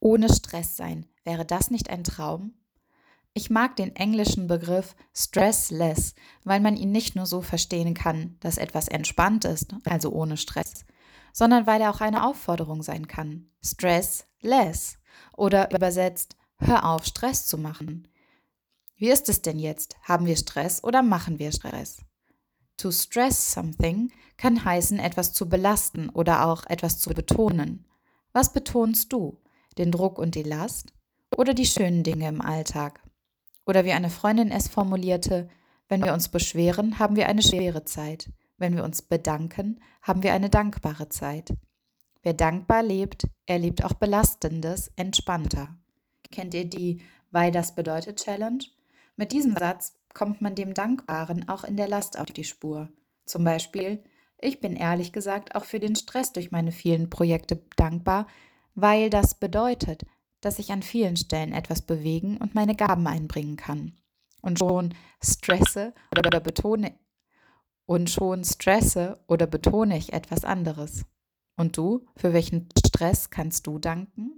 ohne Stress sein. Wäre das nicht ein Traum? Ich mag den englischen Begriff stressless, weil man ihn nicht nur so verstehen kann, dass etwas entspannt ist, also ohne Stress, sondern weil er auch eine Aufforderung sein kann. Stressless oder übersetzt, hör auf, Stress zu machen. Wie ist es denn jetzt? Haben wir Stress oder machen wir Stress? To stress something kann heißen, etwas zu belasten oder auch etwas zu betonen. Was betonst du? Den Druck und die Last oder die schönen Dinge im Alltag? Oder wie eine Freundin es formulierte, wenn wir uns beschweren, haben wir eine schwere Zeit. Wenn wir uns bedanken, haben wir eine dankbare Zeit. Wer dankbar lebt, erlebt auch Belastendes entspannter. Kennt ihr die Weil das bedeutet Challenge? Mit diesem Satz kommt man dem Dankbaren auch in der Last auf die Spur. Zum Beispiel, ich bin ehrlich gesagt auch für den Stress durch meine vielen Projekte dankbar, weil das bedeutet, dass ich an vielen Stellen etwas bewegen und meine Gaben einbringen kann. Und schon stresse oder betone und schon stresse oder betone ich etwas anderes. Und du, für welchen Stress kannst du danken?